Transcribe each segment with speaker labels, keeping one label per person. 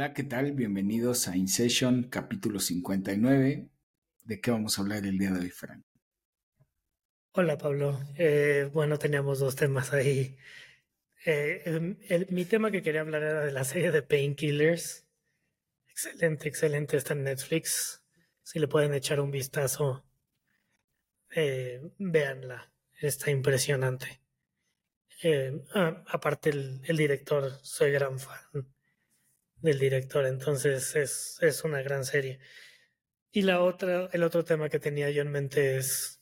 Speaker 1: Hola, ¿qué tal? Bienvenidos a InSession capítulo 59. ¿De qué vamos a hablar el día de hoy, Frank?
Speaker 2: Hola, Pablo. Eh, bueno, teníamos dos temas ahí. Eh, mi tema que quería hablar era de la serie de Painkillers. Excelente, excelente. Está en Netflix. Si le pueden echar un vistazo, eh, véanla. Está impresionante. Ah, aparte, el director, soy gran fan del director, entonces es, es una gran serie. Y la otra, el otro tema que tenía yo en mente es,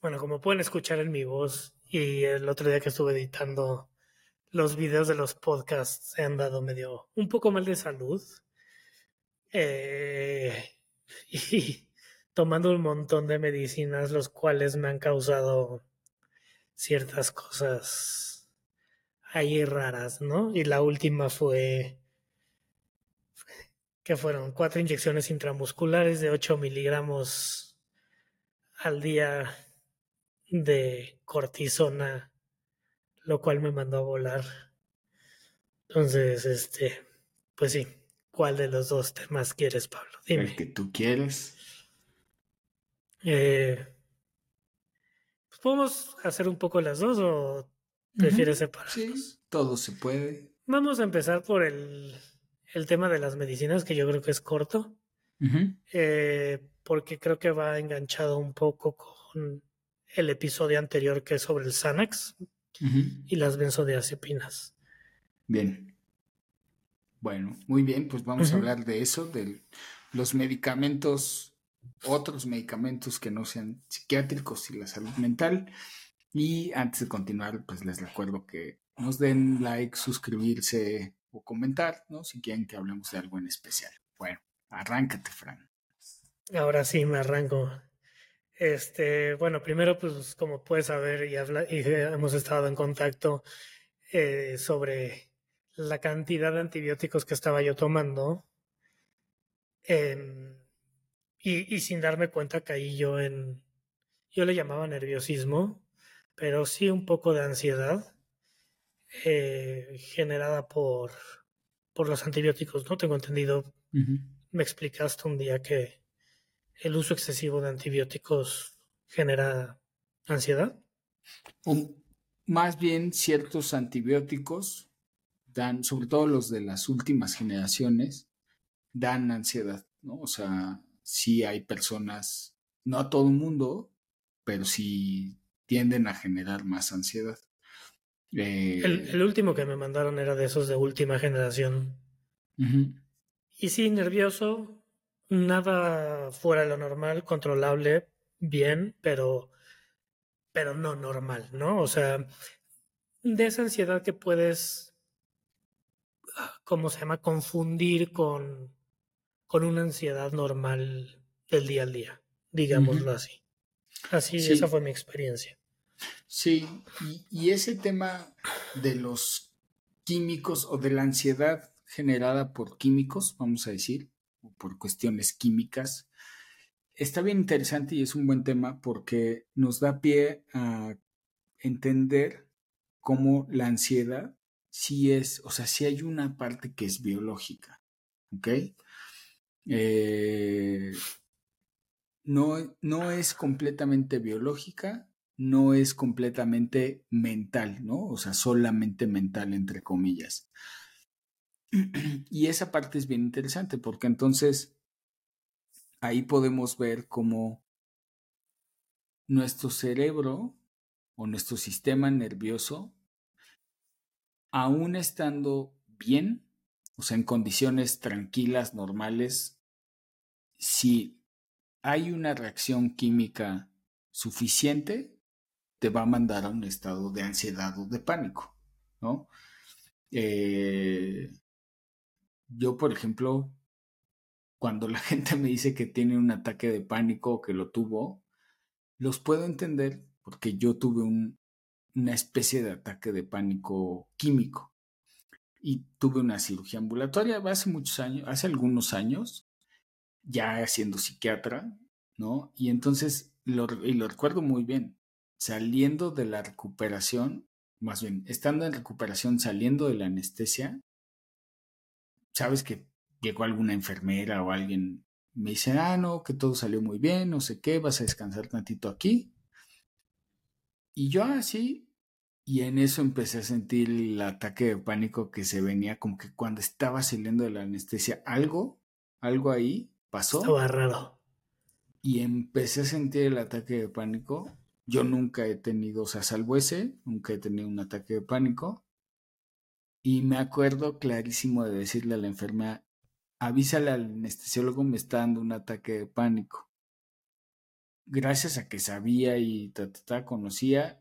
Speaker 2: bueno, como pueden escuchar en mi voz y el otro día que estuve editando los videos de los podcasts se han dado medio un poco mal de salud eh, y tomando un montón de medicinas los cuales me han causado ciertas cosas ahí raras, ¿no? Y la última fue que fueron cuatro inyecciones intramusculares de 8 miligramos al día de cortisona, lo cual me mandó a volar. Entonces, este, pues sí, ¿cuál de los dos temas quieres, Pablo?
Speaker 1: Dime. El que tú quieres.
Speaker 2: Eh, pues podemos hacer un poco las dos o prefieres separarlos.
Speaker 1: Sí, todo se puede.
Speaker 2: Vamos a empezar por el el tema de las medicinas, que yo creo que es corto, eh, porque creo que va enganchado un poco con el episodio anterior que es sobre el Xanax y las benzodiazepinas.
Speaker 1: Bien. Bueno, muy bien, pues vamos a hablar de eso, de los medicamentos, otros medicamentos que no sean psiquiátricos y la salud mental. Y antes de continuar, pues les recuerdo que nos den like, suscribirse, o comentar, ¿no? Si quieren que hablemos de algo en especial. Bueno, arráncate, Fran.
Speaker 2: Ahora sí me arranco. Este, bueno, primero, pues como puedes saber y, habla, y hemos estado en contacto eh, sobre la cantidad de antibióticos que estaba yo tomando. Em, y, y, sin darme cuenta caí yo en, yo le llamaba nerviosismo, pero sí un poco de ansiedad eh, generada por, por los antibióticos, ¿no? Tengo entendido, me explicaste un día que el uso excesivo de antibióticos genera ansiedad.
Speaker 1: más bien ciertos antibióticos dan, sobre todo los de las últimas generaciones, dan ansiedad, ¿no? O sea, sí hay personas, no a todo el mundo, pero sí tienden a generar más ansiedad.
Speaker 2: Eh, el, último que me mandaron era de esos de última generación. Y sí, nervioso, nada fuera de lo normal, controlable, bien, pero, pero no normal, ¿no? O sea, de esa ansiedad que puedes, ¿cómo se llama? Confundir con, con una ansiedad normal del día al día, digámoslo así. Así, esa fue mi experiencia.
Speaker 1: Sí, y, ese tema de los químicos o de la ansiedad generada por químicos, vamos a decir, o por cuestiones químicas, está bien interesante y es un buen tema porque nos da pie a entender cómo la ansiedad sí es, o sea, sí hay una parte que es biológica, ¿ok? Eh, no, no es completamente biológica, no es completamente mental, ¿no? O sea, solamente mental, entre comillas. Y esa parte es bien interesante porque entonces ahí podemos ver cómo nuestro cerebro o nuestro sistema nervioso, aún estando bien, o sea, en condiciones tranquilas, normales, si hay una reacción química suficiente, te va a mandar a un estado de ansiedad o de pánico, ¿no? Eh, yo, por ejemplo, cuando la gente me dice que tiene un ataque de pánico o que lo tuvo, los puedo entender porque yo tuve una especie de ataque de pánico químico y tuve una cirugía ambulatoria hace muchos años, hace algunos años, ya siendo psiquiatra, ¿no? Y entonces, lo, y lo recuerdo muy bien, saliendo de la recuperación, más bien, estando en recuperación, saliendo de la anestesia, sabes que llegó alguna enfermera o alguien, me dice, ah, no, que todo salió muy bien, no sé qué, vas a descansar tantito aquí. Y yo así, ah, y en eso empecé a sentir el ataque de pánico que se venía como que cuando estaba saliendo de la anestesia, algo, algo ahí pasó.
Speaker 2: Estaba raro.
Speaker 1: Y empecé a sentir el ataque de pánico. Yo nunca he tenido, o sea, salvo ese, nunca he tenido un ataque de pánico. Y me acuerdo clarísimo de decirle a la enfermera, avísale al anestesiólogo, me está dando un ataque de pánico. Gracias a que sabía y ta, conocía,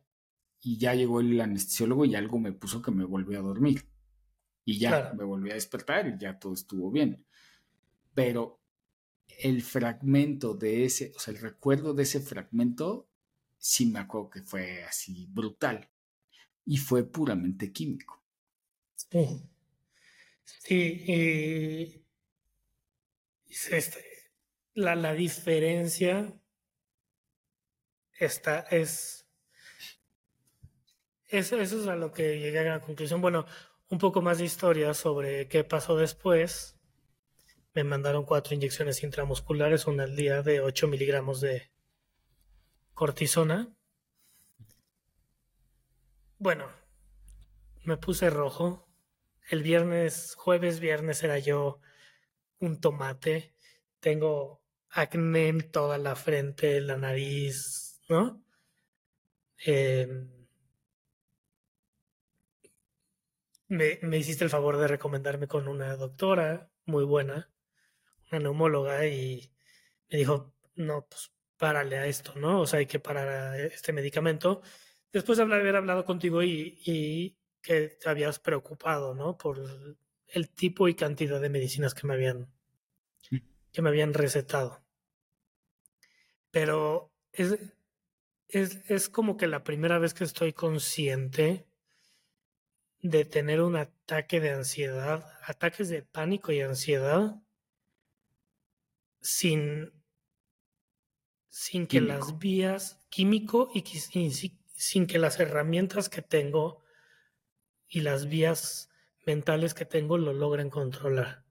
Speaker 1: y ya llegó el anestesiólogo y algo me puso que me volvió a dormir. Y ya me volví a despertar y ya todo estuvo bien. Pero el fragmento de ese, o sea, el recuerdo de ese fragmento, sí me acuerdo que fue así brutal. Y fue puramente químico.
Speaker 2: Sí. Sí, y este, la, la diferencia está, es, eso, eso es a lo que llegué a la conclusión. Bueno, un poco más de historia sobre qué pasó después. Me mandaron cuatro inyecciones intramusculares, una al día de 8 miligramos de cortisona. Bueno, me puse rojo. El viernes, jueves, viernes era yo un tomate. Tengo acné en toda la frente, la nariz, ¿no? Em, me, me, hiciste el favor de recomendarme con una doctora muy buena, una neumóloga, y me dijo, no, pues párale a esto, ¿no? O sea, hay que parar este medicamento. Después de haber hablado contigo y, y que te habías preocupado, ¿no? Por el tipo y cantidad de medicinas que me habían, que me habían recetado. Pero es, es, es como que la primera vez que estoy consciente de tener un ataque de ansiedad, ataques de pánico y ansiedad, sin, sin que las vías químico y, sin que las herramientas que tengo y las vías mentales que tengo lo logren controlar.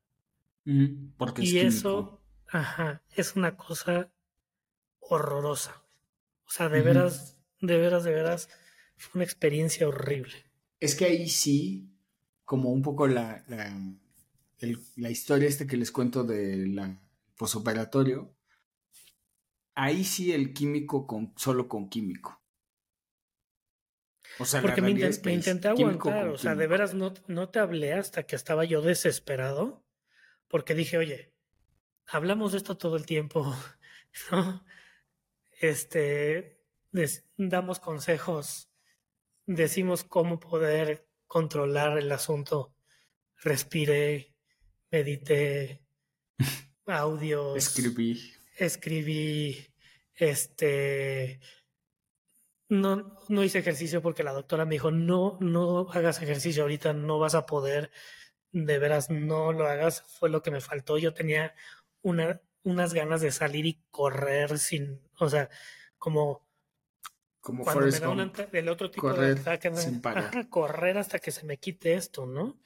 Speaker 1: porque
Speaker 2: y eso, ajá, es una cosa horrorosa. O sea, de veras, de veras, de veras, fue una experiencia horrible.
Speaker 1: Es que ahí sí, como un poco la, la, historia este que les cuento de la posoperatorio, ahí sí el químico con, solo con químico.
Speaker 2: O sea, Porque me, intenté aguantar, o sea, de veras no, no te hablé hasta que estaba yo desesperado, porque dije, oye, hablamos de esto todo el tiempo, ¿no? Este, damos consejos, decimos cómo poder controlar el asunto, respiré, medité, audios.
Speaker 1: Escribí.
Speaker 2: Escribí, este, no, no hice ejercicio porque la doctora me dijo, no, no hagas ejercicio ahorita, no vas a poder, de veras, no lo hagas, fue lo que me faltó. Yo tenía una, unas ganas de salir y correr sin, o sea, como...
Speaker 1: Como cuando me da
Speaker 2: una, del otro tipo de ataque, sin correr hasta que se me quite esto, ¿no?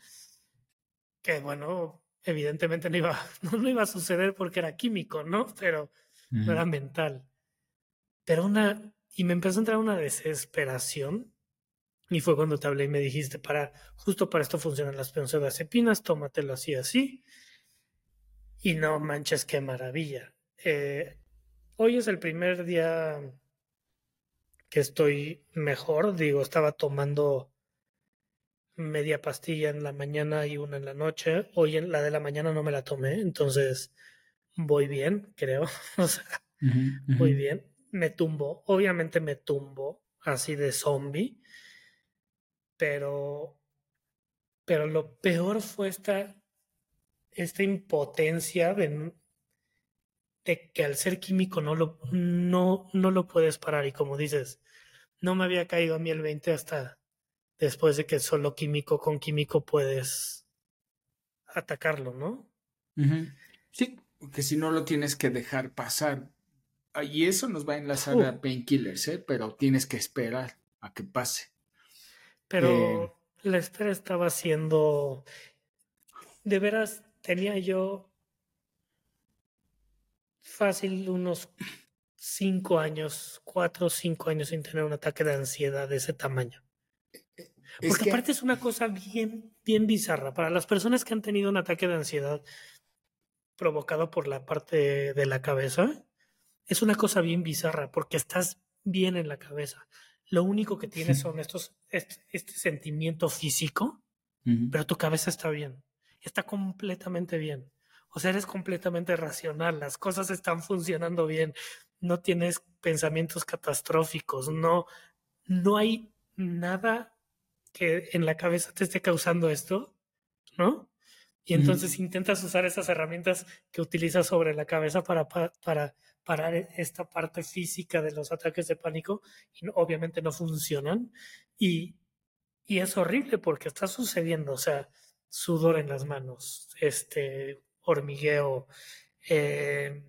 Speaker 2: Que bueno, evidentemente no iba, no, iba a suceder porque era químico, ¿no? Pero no era mental. Pero una, y me empezó a entrar una desesperación. Y fue cuando te hablé y me dijiste, para, justo para esto funcionan las benzodiazepinas, tómatelo así, así. Y no manches, qué maravilla. Eh, hoy es el primer día que estoy mejor. Digo, estaba tomando media pastilla en la mañana y una en la noche. Hoy en la de la mañana no me la tomé, entonces voy bien, creo. o sea, voy bien me tumbo, obviamente me tumbo así de zombie, pero, pero lo peor fue esta, esta impotencia de, de que al ser químico no lo, no, no lo puedes parar y como dices, no me había caído a mí el 20 hasta después de que solo químico con químico puedes atacarlo, ¿no?
Speaker 1: Sí, porque si no lo tienes que dejar pasar y eso nos va a enlazar a painkillers, ¿eh? pero tienes que esperar a que pase.
Speaker 2: Pero eh, la espera estaba siendo de veras tenía yo fácil unos cinco años, cuatro o cinco años sin tener un ataque de ansiedad de ese tamaño. Porque aparte es una cosa bien, bien bizarra. Para las personas que han tenido un ataque de ansiedad provocado por la parte de la cabeza, es una cosa bien bizarra porque estás bien en la cabeza. Lo único que tienes son estos, este, este sentimiento físico, pero tu cabeza está bien. Está completamente bien. O sea, eres completamente racional, las cosas están funcionando bien, no tienes pensamientos catastróficos, no, no hay nada que en la cabeza te esté causando esto, ¿no? Y entonces intentas usar esas herramientas que utilizas sobre la cabeza para, para, parar esta parte física de los ataques de pánico y obviamente no funcionan. Y, y es horrible porque está sucediendo, o sea, sudor en las manos, este hormigueo, eh,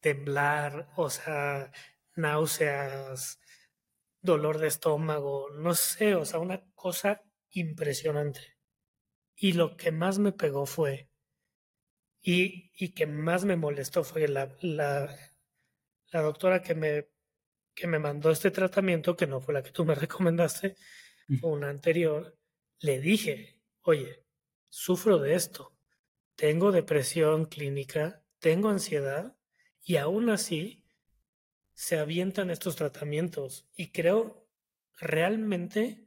Speaker 2: temblar, o sea, náuseas, dolor de estómago, no sé, o sea, una cosa impresionante. Y lo que más me pegó fue, y, y que más me molestó fue la, la, la doctora que me, que me mandó este tratamiento, que no fue la que tú me recomendaste, fue una anterior, le dije, oye, sufro de esto, tengo depresión clínica, tengo ansiedad, y aún así se avientan estos tratamientos. Y creo realmente,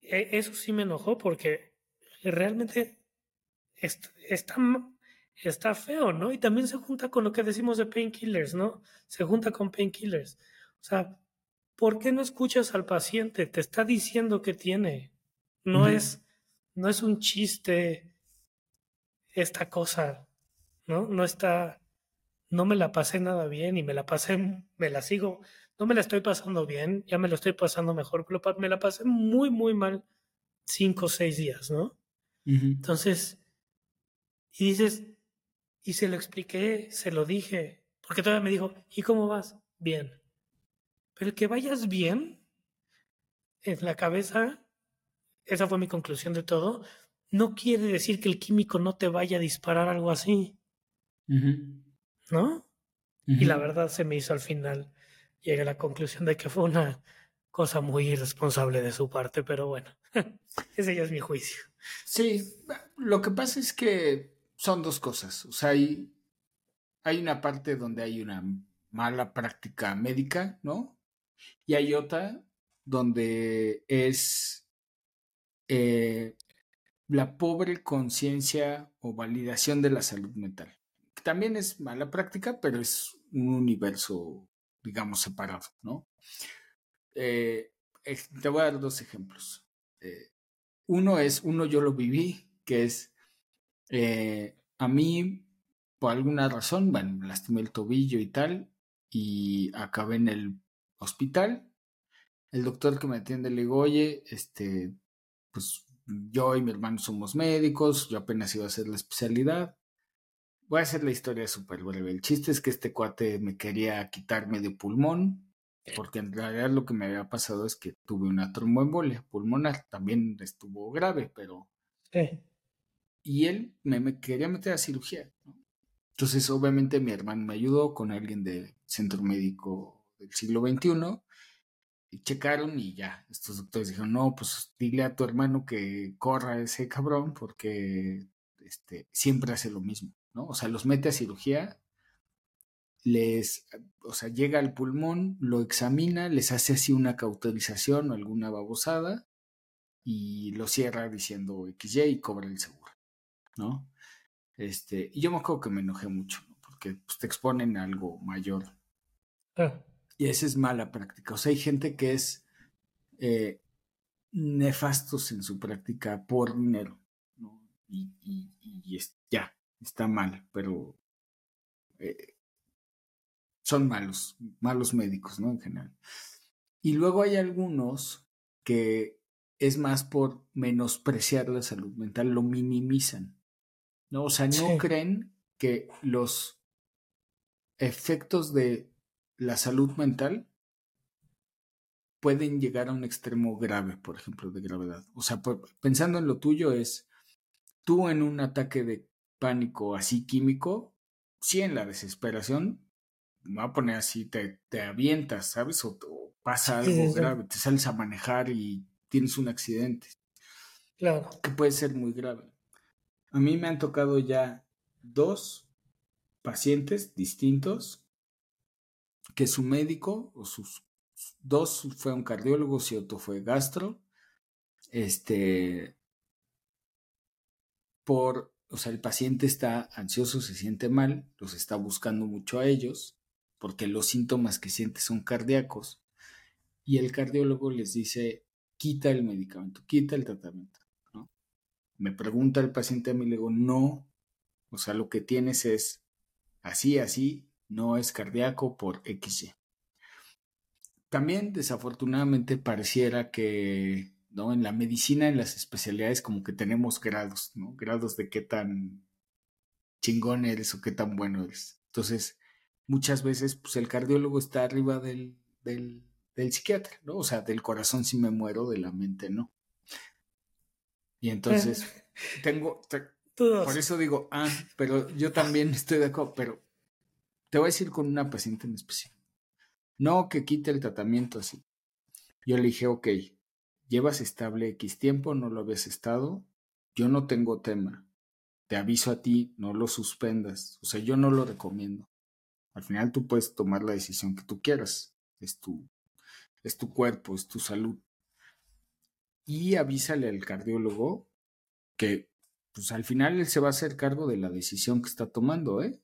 Speaker 2: e, eso sí me enojó porque realmente está, está, feo, ¿no? Y también se junta con lo que decimos de painkillers, ¿no? Se junta con painkillers. O sea, ¿por qué no escuchas al paciente? Te está diciendo que tiene. No es, no es un chiste esta cosa, ¿no? No está, no me la pasé nada bien y me la pasé, me la sigo, no me la estoy pasando bien, ya me lo estoy pasando mejor, pero me la pasé muy, muy mal cinco o seis días, ¿no? Entonces, y dices, y se lo expliqué, se lo dije, porque todavía me dijo, ¿y cómo vas? Bien. Pero el que vayas bien, en la cabeza, esa fue mi conclusión de todo, no quiere decir que el químico no te vaya a disparar algo así. ¿no? Y la verdad se me hizo al final, llegué a la conclusión de que fue una cosa muy irresponsable de su parte, pero bueno, ese ya es mi juicio.
Speaker 1: Sí, lo que pasa es que son dos cosas, o sea, hay, hay una parte donde hay una mala práctica médica, ¿no? Y hay otra donde es eh, la pobre conciencia o validación de la salud mental también es mala práctica, pero es un universo, digamos, separado, ¿no? Eh, te voy a dar dos ejemplos. Eh, uno es, uno yo lo viví, que es, eh, a mí, por alguna razón, bueno, lastimé el tobillo y tal, y acabé en el hospital. El doctor que me atiende le digo, oye, este, pues yo y mi hermano somos médicos, yo apenas iba a hacer la especialidad. Voy a hacer la historia súper breve. El chiste es que este cuate me quería quitar medio pulmón, porque en realidad lo que me había pasado es que tuve una tromboembolia pulmonar. También estuvo grave, pero. Sí. Y él me, quería meter a cirugía. Entonces, obviamente, mi hermano me ayudó con alguien del centro médico del siglo XXI. Y checaron y ya, estos doctores dijeron, no, pues dile a tu hermano que corra ese cabrón porque este, siempre hace lo mismo. ¿no? O sea, los mete a cirugía, les, o sea, llega al pulmón, lo examina, les hace así una cauterización o alguna babosada y lo cierra diciendo XY y cobra el seguro, ¿no? Este, y yo me acuerdo que me enojé mucho, porque pues, te exponen a algo mayor. Ah. Y esa es mala práctica. O sea, hay gente que es eh, nefastos en su práctica por dinero, ¿no? Y, y, y es, ya, está mal, pero eh, son malos, malos médicos, ¿no? En general. Y luego hay algunos que es más por menospreciar la salud mental, lo minimizan, ¿no? O sea, no creen que los efectos de la salud mental pueden llegar a un extremo grave, por ejemplo, de gravedad. O sea, pensando en lo tuyo es, tú en un ataque de pánico así químico, si en la desesperación, me voy a poner así, te, te avientas, ¿sabes? O, pasa algo grave, te sales a manejar y tienes un accidente.
Speaker 2: Claro.
Speaker 1: Que puede ser muy grave. A mí me han tocado ya dos pacientes distintos que su médico o sus dos fue un cardiólogo y otro fue gastro. Este por, o sea, el paciente está ansioso, se siente mal, los está buscando mucho a ellos, porque los síntomas que siente son cardíacos, y el cardiólogo les dice, quita el medicamento, quita el tratamiento. Me pregunta el paciente a mí, le digo, no, o sea, lo que tienes es así, así, no es cardíaco por XY. También, desafortunadamente, pareciera que ¿no? En la medicina, en las especialidades, como que tenemos grados, ¿no? Grados de qué tan chingón eres o qué tan bueno eres. Entonces, muchas veces, pues el cardiólogo está arriba del, del, del psiquiatra, ¿no? O sea, del corazón si me muero, de la mente no. Y entonces, tengo, por eso digo, ah, pero yo también estoy de acuerdo, pero te voy a decir con una paciente en especial. No que quite el tratamiento así. Yo le dije, ok, llevas estable X tiempo, no lo habías estado, yo no tengo tema. Te aviso a ti, no lo suspendas. O sea, yo no lo recomiendo. Al final tú puedes tomar la decisión que tú quieras. Es tu, es tu cuerpo, es tu salud. Y avísale al cardiólogo que pues al final él se va a hacer cargo de la decisión que está tomando, ¿eh?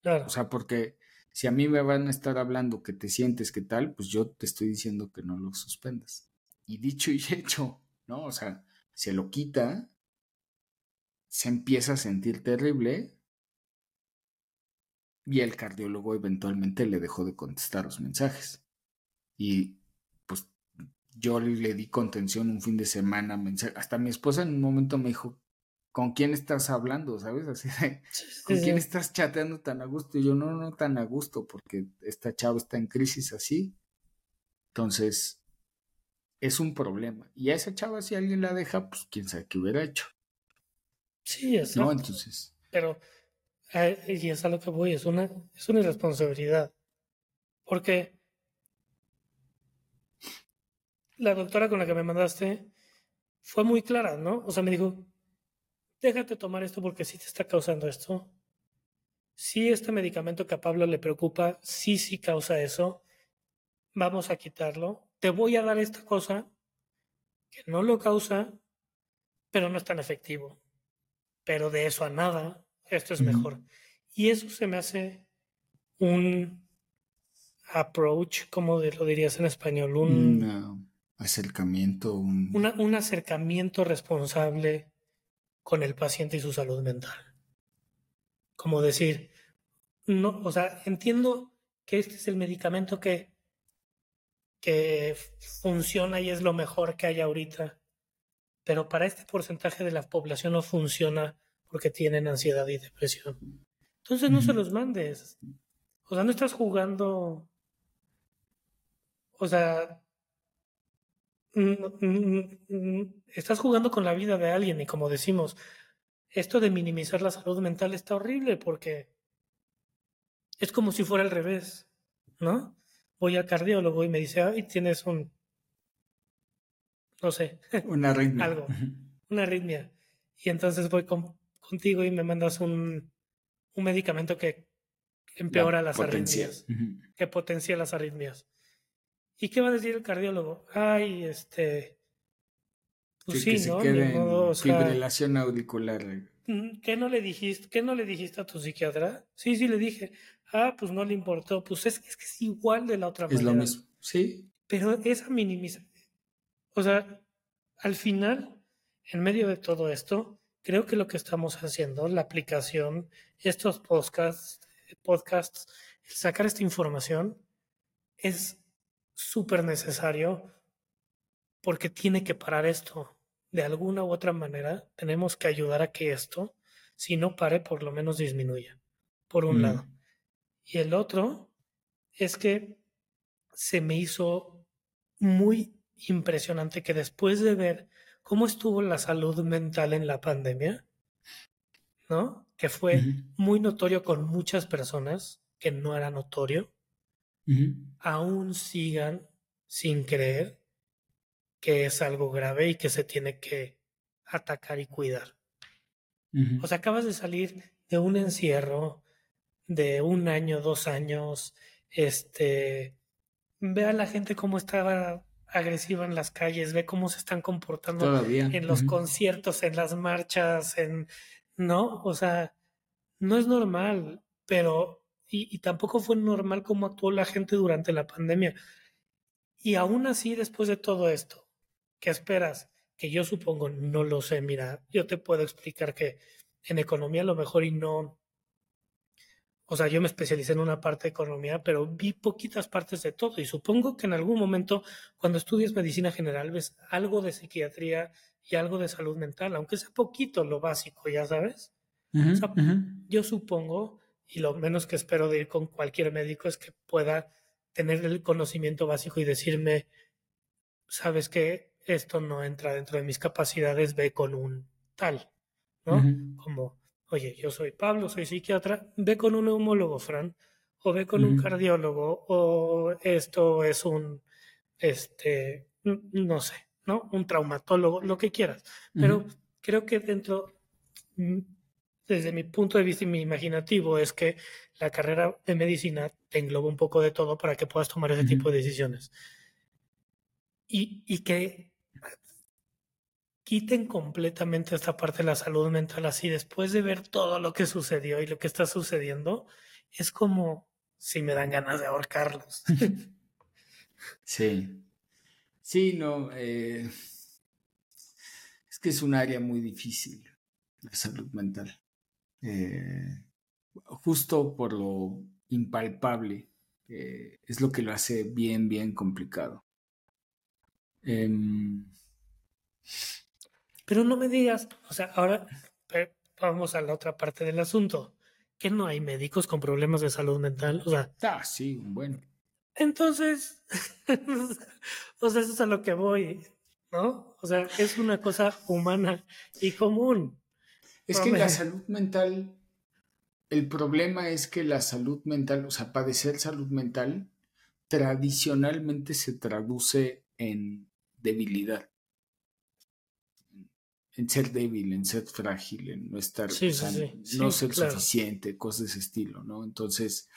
Speaker 2: Claro.
Speaker 1: O sea, porque si a mí me van a estar hablando que te sientes que tal, pues yo te estoy diciendo que no lo suspendas. Y dicho y hecho, ¿no? O sea, se lo quita, se empieza a sentir terrible y el cardiólogo eventualmente le dejó de contestar los mensajes. Y yo le di contención un fin de semana, hasta mi esposa en un momento me dijo, ¿con quién estás hablando? ¿Sabes? Así ¿con quién estás chateando tan a gusto? Y yo no, no tan a gusto, porque esta chava está en crisis así. Entonces, es un problema. Y a esa chava, si alguien la deja, pues quién sabe qué hubiera hecho.
Speaker 2: Sí, exacto.
Speaker 1: No, entonces.
Speaker 2: Pero, eh, y es a lo que voy, es una, es una irresponsabilidad. Porque la doctora con la que me mandaste fue muy clara, ¿no? O sea, me dijo, déjate tomar esto porque sí te está causando esto. Sí, este medicamento que a Pablo le preocupa, sí, sí causa eso. Vamos a quitarlo te voy a dar esta cosa que no lo causa, pero no es tan efectivo. Pero de eso a nada, esto es mejor. Y eso se me hace un approach, como lo dirías en español, un
Speaker 1: acercamiento,
Speaker 2: un... un acercamiento responsable con el paciente y su salud mental. Como decir, no, o sea, entiendo que este es el medicamento que que funciona y es lo mejor que hay ahorita. Pero para este porcentaje de la población no funciona porque tienen ansiedad y depresión. Entonces no se los mandes. O sea, no estás jugando. O sea, estás jugando con la vida de alguien y como decimos, esto de minimizar la salud mental está horrible porque es como si fuera al revés, ¿no? voy al cardiólogo y me dice, ay, tienes un, no sé,
Speaker 1: una arritmia.
Speaker 2: algo, una arritmia. Y entonces voy contigo y me mandas un, un medicamento que empeora las arritmias, que potencia las arritmias. ¿Y qué va a decir el cardiólogo? Ay, este...
Speaker 1: Pues sí, ¿no? Modo, fibrilación auricular.
Speaker 2: ¿Qué no le dijiste? ¿Qué no le dijiste a tu psiquiatra? Sí, sí le dije. Ah, pues no le importó. Pues es, es que es igual de la otra manera.
Speaker 1: Es lo mismo, sí.
Speaker 2: Pero esa minimiza. O sea, al final, en medio de todo esto, creo que lo que estamos haciendo, la aplicación, estos podcasts, podcasts sacar esta información, es súper necesario porque tiene que parar esto. De alguna u otra manera, tenemos que ayudar a que esto, si no pare, por lo menos disminuya. Por un mm. lado. Y el otro es que se me hizo muy impresionante que después de ver cómo estuvo la salud mental en la pandemia, ¿no? Que fue muy notorio con muchas personas que no era notorio, aún sigan sin creer que es algo grave y que se tiene que atacar y cuidar. O sea, acabas de salir de un encierro de un año, dos años, este, ve a la gente cómo estaba agresiva en las calles, ve cómo se están comportando en los conciertos, en las marchas, en, ¿no? O sea, no es normal, pero, y, y tampoco fue normal cómo actuó la gente durante la pandemia. Y aún así, después de todo esto, ¿qué esperas? Que yo supongo, no lo sé, mira, yo te puedo explicar que en economía a lo mejor y no, o sea, yo me especialicé en una parte de economía, pero vi poquitas partes de todo y supongo que en algún momento cuando estudias medicina general ves algo de psiquiatría y algo de salud mental, aunque sea poquito lo básico, ya sabes. Yo supongo, y lo menos que espero de ir con cualquier médico es que pueda tener el conocimiento básico y decirme, sabes que esto no entra dentro de mis capacidades, ve con un tal, ¿no? Como oye, yo soy Pablo, soy psiquiatra, ve con un neumólogo, Fran, o ve con un cardiólogo, o esto es un, este, no sé, ¿no? Un traumatólogo, lo que quieras. Pero creo que dentro, mm, desde mi punto de vista y mi imaginativo, es que la carrera de medicina te engloba un poco de todo para que puedas tomar ese tipo de decisiones. Y, y que quiten completamente esta parte de la salud mental así después de ver todo lo que sucedió y lo que está sucediendo, es como si me dan ganas de ahorcarlos.
Speaker 1: Sí. Sí, no. Eh, es que es un área muy difícil, la salud mental. Eh, justo por lo impalpable, eh, es lo que lo hace bien, bien complicado. Em,
Speaker 2: pero no me digas, o sea, ahora vamos a la otra parte del asunto, que no hay médicos con problemas de salud mental, o sea.
Speaker 1: Ah, sí, bueno.
Speaker 2: Entonces, o sea, eso es a lo que voy, ¿no? O sea, es una cosa humana y común.
Speaker 1: Es que la salud mental, el problema es que la salud mental, o sea, padecer salud mental, tradicionalmente se traduce en debilidad. En ser débil, en ser frágil, en no estar, no ser suficiente, cosas de ese estilo, ¿no? Entonces,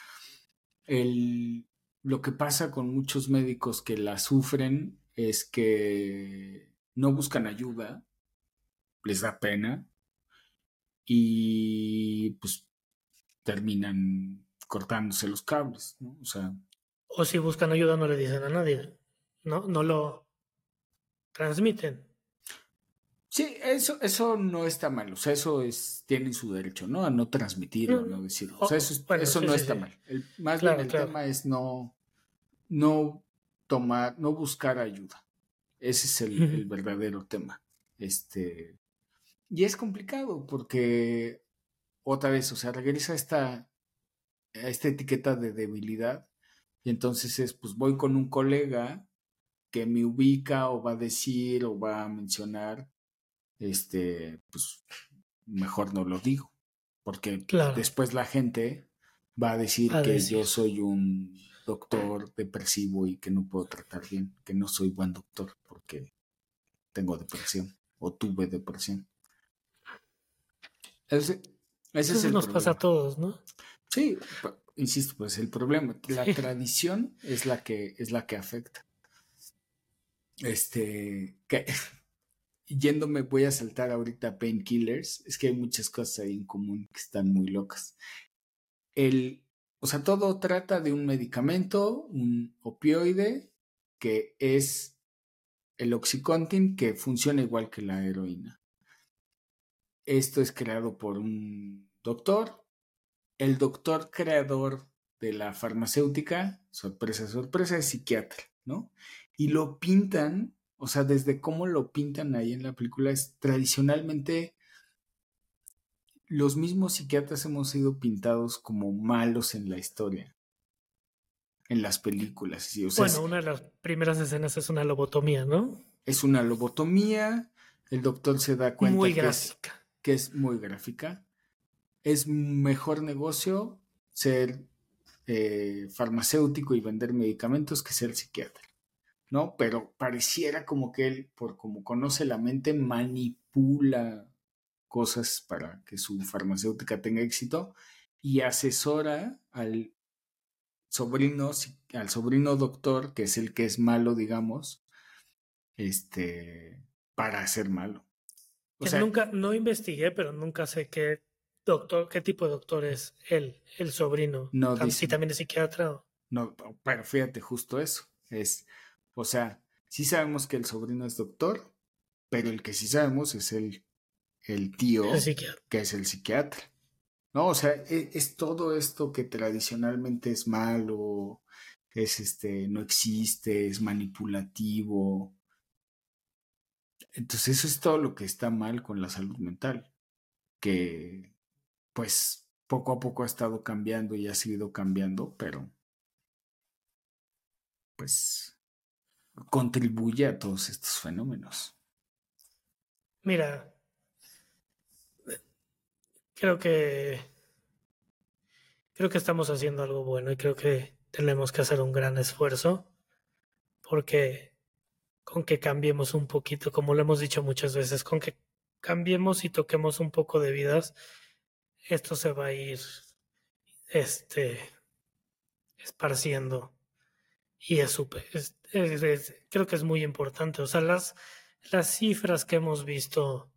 Speaker 1: el, lo que pasa con muchos médicos que la sufren es que no buscan ayuda, les da pena y pues terminan cortándose los cables, ¿no? O sea.
Speaker 2: O si buscan ayuda no le dicen a nadie, ¿no? No lo transmiten.
Speaker 1: Sí, eso, eso no está mal, o sea, eso es, tienen su derecho, ¿no? A no transmitirlo, no decirlo. O sea, eso, eso no está mal. más bien el tema es no, no tomar, no buscar ayuda. Ese es el, verdadero tema. Este, y es complicado porque, otra vez, o sea, regresa esta, a esta etiqueta de debilidad y entonces es, pues voy con un colega que me ubica o va a decir o va a mencionar este, pues mejor no lo digo, porque después la gente va a decir que yo soy un doctor depresivo y que no puedo tratar bien, que no soy buen doctor porque tengo depresión o tuve depresión. Ese, ese es el
Speaker 2: nos pasa a todos, ¿no?
Speaker 1: Sí, insisto, pues el problema, la tradición es la que es la que afecta. Este, que yéndome, voy a saltar ahorita painkillers. Es que hay muchas cosas ahí en común que están muy locas. El, o sea, todo trata de un medicamento, un opioide, que es el Oxycontin, que funciona igual que la heroína. Esto es creado por un doctor. El doctor creador de la farmacéutica, sorpresa, sorpresa, es psiquiatra, ¿no? Y lo pintan o sea, desde cómo lo pintan ahí en la película, es tradicionalmente los mismos psiquiatras hemos sido pintados como malos en la historia, en las películas.
Speaker 2: bueno, una de las primeras escenas es una lobotomía, ¿no?
Speaker 1: Es una lobotomía, el doctor se da cuenta que, Es, que es muy gráfica, es mejor negocio ser eh, farmacéutico y vender medicamentos que ser psiquiatra, ¿no? Pero pareciera como que él, por como conoce la mente, manipula cosas para que su farmacéutica tenga éxito y asesora al sobrino, al sobrino doctor, que es el que es malo, digamos, este, para ser malo.
Speaker 2: O sea, nunca, no investigué, pero nunca sé qué doctor, qué tipo de doctor es él, el sobrino. No, si también es psiquiatra.
Speaker 1: No, pero fíjate, justo eso. Es, o sea, sí sabemos que el sobrino es doctor, pero el que sí sabemos es el, el tío, que es el psiquiatra. No, o sea, es, es, todo esto que tradicionalmente es malo, es este, no existe, es manipulativo. Entonces, eso es todo lo que está mal con la salud mental, que pues poco a poco ha estado cambiando y ha seguido cambiando, pero pues contribuye a todos estos fenómenos.
Speaker 2: Mira, creo que creo que estamos haciendo algo bueno y creo que tenemos que hacer un gran esfuerzo porque con que cambiemos un poquito, como lo hemos dicho muchas veces, con que cambiemos y toquemos un poco de vidas, esto se va a ir este esparciendo. Y es súper creo que es muy importante. O sea las las cifras que hemos visto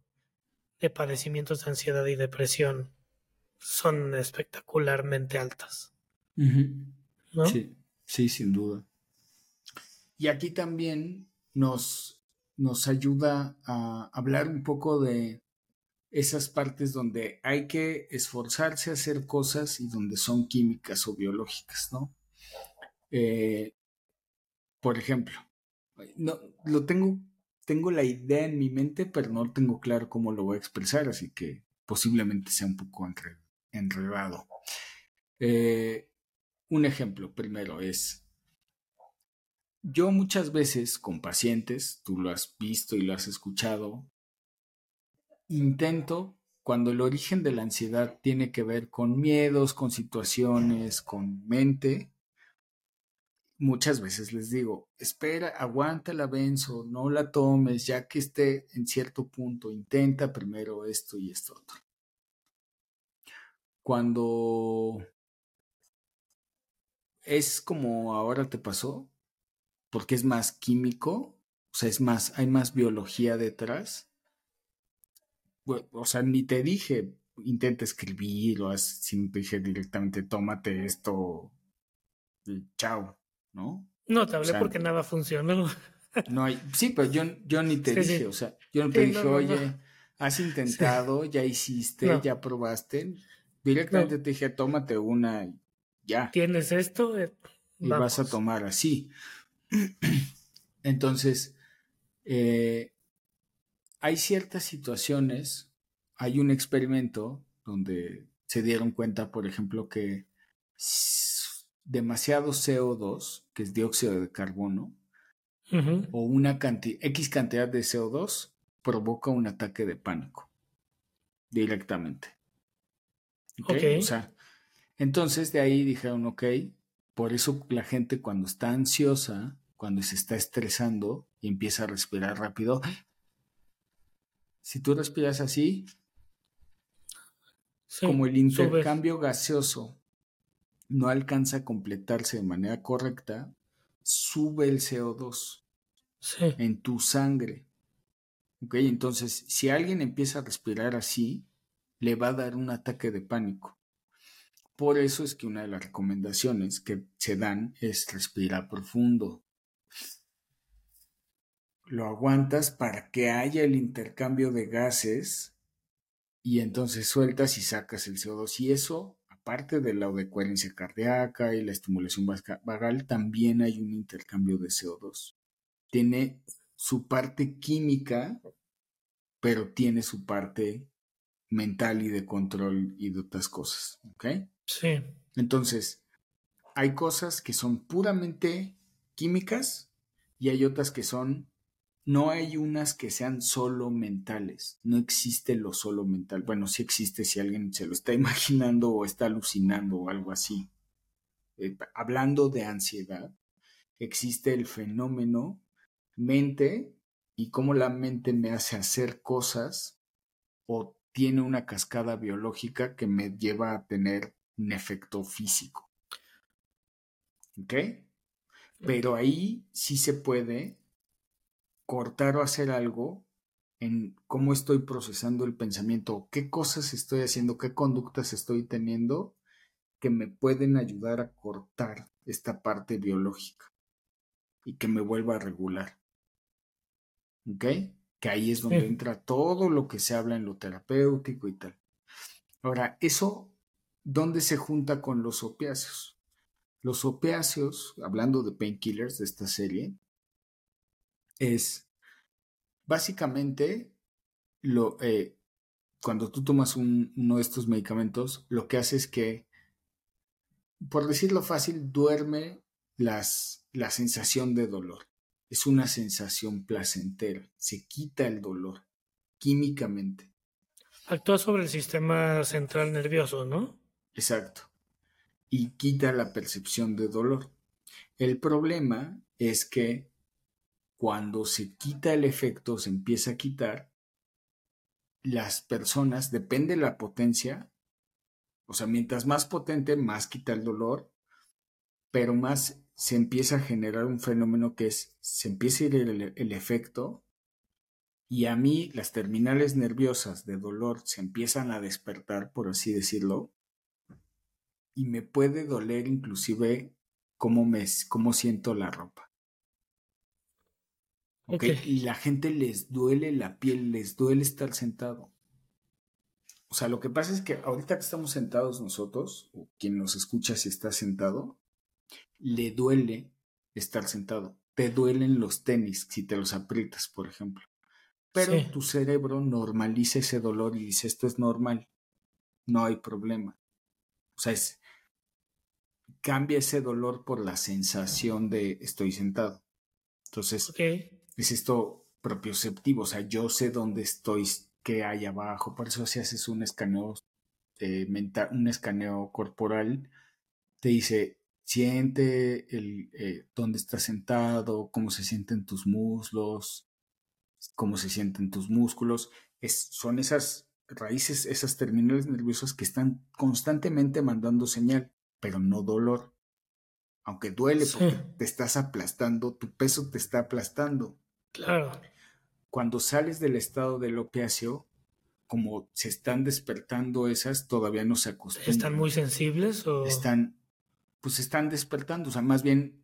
Speaker 2: de padecimientos de ansiedad y depresión son espectacularmente altas.
Speaker 1: ¿no? sí sí sin duda. Y aquí también nos nos ayuda a hablar un poco de esas partes donde hay que esforzarse a hacer cosas y donde son químicas o biológicas, ¿no? Eh, por ejemplo, no, lo tengo, tengo la idea en mi mente, pero no tengo claro cómo lo voy a expresar, así que posiblemente sea un poco enredado. Eh, un ejemplo primero es, yo muchas veces con pacientes, tú lo has visto y lo has escuchado, intento cuando el origen de la ansiedad tiene que ver con miedos, con situaciones, con mente, muchas veces les digo, espera, aguanta la benzo, no la tomes, ya que esté en cierto punto, intenta primero esto y esto otro. Cuando es como ahora te pasó, porque es más químico, o sea, es más, hay más biología detrás, o sea, ni te dije, intenta escribir o si te dije directamente, tómate esto y chao, ¿no?
Speaker 2: No, te hablé porque nada funcionó.
Speaker 1: No hay, sí, pero yo, yo ni te dije, o sea, yo no te dije, oye, has intentado, ya hiciste, ya probaste. Directamente te dije, tómate una ya.
Speaker 2: ¿Tienes esto? Eh,
Speaker 1: y vas a tomar así. Entonces, eh, hay ciertas situaciones, hay un experimento donde se dieron cuenta, por ejemplo, que demasiado CO2, que es dióxido de carbono, o una X cantidad de CO2 provoca un ataque de pánico directamente. ¿Okay? O sea, entonces de ahí dijeron, ok, por eso la gente cuando está ansiosa, cuando se está estresando y empieza a respirar rápido, si tú respiras así, como el intercambio gaseoso no alcanza a completarse de manera correcta, sube el CO2 en tu sangre. ¿Ok? Entonces, si alguien empieza a respirar así, le va a dar un ataque de pánico. Por eso es que una de las recomendaciones que se dan es respirar profundo lo aguantas para que haya el intercambio de gases y entonces sueltas y sacas el CO2. Y eso, aparte de la coherencia cardíaca y la estimulación vagal, también hay un intercambio de CO2. Tiene su parte química, pero tiene su parte mental y de control y de otras cosas. ¿Ok?
Speaker 2: Sí.
Speaker 1: Entonces, hay cosas que son puramente químicas y hay otras que son no hay unas que sean solo mentales. No existe lo solo mental. Bueno, sí existe si alguien se lo está imaginando o está alucinando o algo así. Eh, hablando de ansiedad, existe el fenómeno mente y cómo la mente me hace hacer cosas o tiene una cascada biológica que me lleva a tener un efecto físico. ¿Ok? Pero ahí sí se puede cortar o hacer algo en cómo estoy procesando el pensamiento, qué cosas estoy haciendo, qué conductas estoy teniendo que me pueden ayudar a cortar esta parte biológica y que me vuelva a regular. ¿Ok? Que ahí es donde entra todo lo que se habla en lo terapéutico y tal. Ahora, eso, ¿dónde se junta con los opiáceos? Los opiáceos, hablando de painkillers de esta serie, es básicamente lo, eh, cuando tú tomas uno de estos medicamentos, lo que hace es que, por decirlo fácil, duerme las, la sensación de dolor. Es una sensación placentera, se quita el dolor químicamente.
Speaker 2: Actúa sobre el sistema central nervioso, ¿no?
Speaker 1: Exacto. Y quita la percepción de dolor. El problema es que cuando se quita el efecto, se empieza a quitar, las personas, depende de la potencia, o sea, mientras más potente, más quita el dolor, pero más se empieza a generar un fenómeno que es, se empieza a ir el, el efecto y a mí las terminales nerviosas de dolor se empiezan a despertar, por así decirlo, y me puede doler inclusive cómo, me, cómo siento la ropa. Y la gente les duele la piel, les duele estar sentado. O sea, lo que pasa es que ahorita que estamos sentados nosotros, o quien nos escucha si está sentado, le duele estar sentado. Te duelen los tenis si te los aprietas, por ejemplo. Pero tu cerebro normaliza ese dolor y dice, esto es normal, no hay problema. O sea, es, cambia ese dolor por la sensación de estoy sentado. Entonces, es esto propioceptivo, o sea, yo sé dónde estoy, qué hay abajo, por eso si haces un escaneo eh, mental, un escaneo corporal, te dice, siente el, eh, dónde estás sentado, cómo se sienten tus muslos, cómo se sienten tus músculos, es, son esas raíces, esas terminales nerviosas que están constantemente mandando señal, pero no dolor. Aunque duele porque te estás aplastando, tu peso te está aplastando.
Speaker 2: Claro.
Speaker 1: Cuando sales del estado del opiáceo, como se están despertando esas, todavía no se acostumbran.
Speaker 2: ¿Están muy sensibles o...?
Speaker 1: Están, pues están despertando, o sea, más bien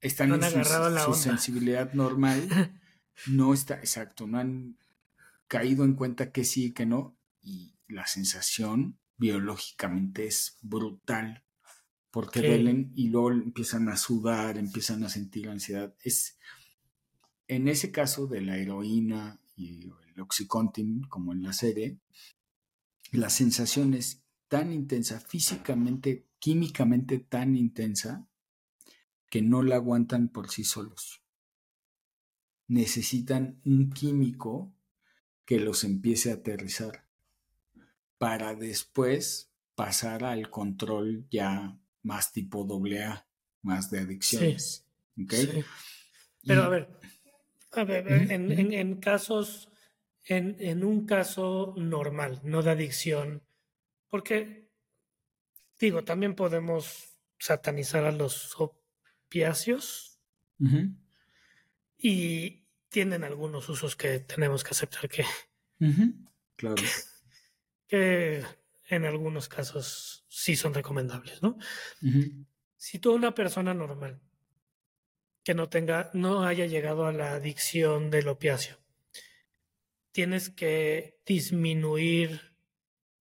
Speaker 1: están en su, sensibilidad normal. no está, exacto, no han caído en cuenta que sí y que no, y la sensación biológicamente es brutal, porque duelen y luego empiezan a sudar, empiezan a sentir ansiedad. Es, en ese caso de la heroína y el oxycontin, como en la serie, la sensación es tan intensa, físicamente, químicamente tan intensa, que no la aguantan por sí solos. Necesitan un químico que los empiece a aterrizar para después pasar al control ya más tipo AA, más de adicciones.
Speaker 2: Pero a ver, a ver, en, casos, en, un caso normal, no de adicción, porque, digo, también podemos satanizar a los opiáceos y tienen algunos usos que tenemos que aceptar que,
Speaker 1: claro.
Speaker 2: que en algunos casos sí son recomendables, ¿no? Si tú una persona normal que no tenga, no haya llegado a la adicción del opiáceo. Tienes que disminuir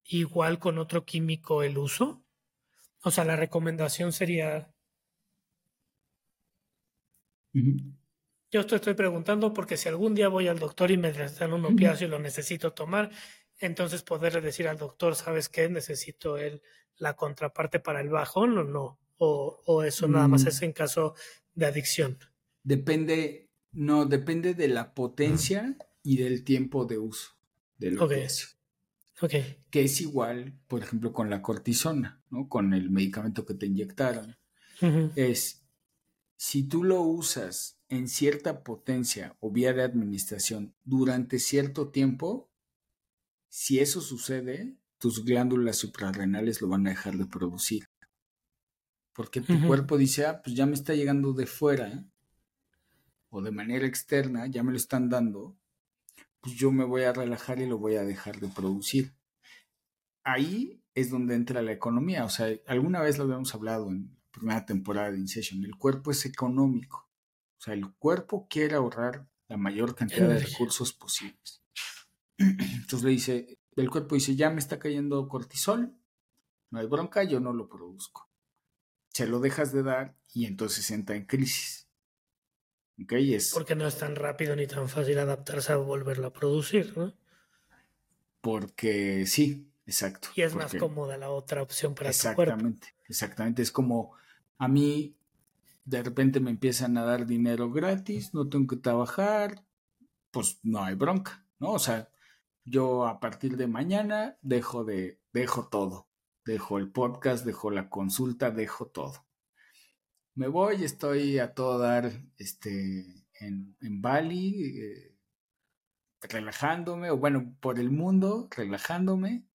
Speaker 2: igual con otro químico el uso. O sea, la recomendación sería. Yo te estoy preguntando porque si algún día voy al doctor y me dan un opiáceo y lo necesito tomar, entonces poderle decir al doctor, ¿sabes qué? Necesito el, la contraparte para el bajón o no. O, eso nada más mm. es en caso de adicción.
Speaker 1: Depende, No, depende de la potencia y del tiempo de uso del
Speaker 2: Ok.
Speaker 1: opiáceo.
Speaker 2: Ok.
Speaker 1: Que es igual, por ejemplo, con la cortisona, ¿no? Con el medicamento que te inyectaron. Es, si tú lo usas en cierta potencia o vía de administración durante cierto tiempo, si eso sucede, tus glándulas suprarrenales lo van a dejar de producir. Porque tu cuerpo dice, ah, pues ya me está llegando de fuera o de manera externa, ya me lo están dando, pues yo me voy a relajar y lo voy a dejar de producir. Ahí es donde entra la economía. O sea, alguna vez lo habíamos hablado en la primera temporada de Incession. El cuerpo es económico. O sea, el cuerpo quiere ahorrar la mayor cantidad de recursos posibles. Entonces le dice, el cuerpo dice, ya me está cayendo cortisol, no hay bronca, yo no lo produzco. Se lo dejas de dar y entonces entra en crisis. ¿Ok? Es
Speaker 2: Porque no es tan rápido ni tan fácil adaptarse a volverlo a producir, ¿no?
Speaker 1: porque sí, exacto.
Speaker 2: Y es más cómoda la otra opción para tu cuerpo.
Speaker 1: Exactamente, exactamente. Es como a mí de repente me empiezan a dar dinero gratis, no tengo que trabajar, pues no hay bronca, ¿no? O sea, yo a partir de mañana dejo de, dejo todo. Dejo el podcast, dejo la consulta, dejo todo. Me voy, estoy a todo dar este, en, en Bali, eh, relajándome, o bueno, por el mundo, relajándome,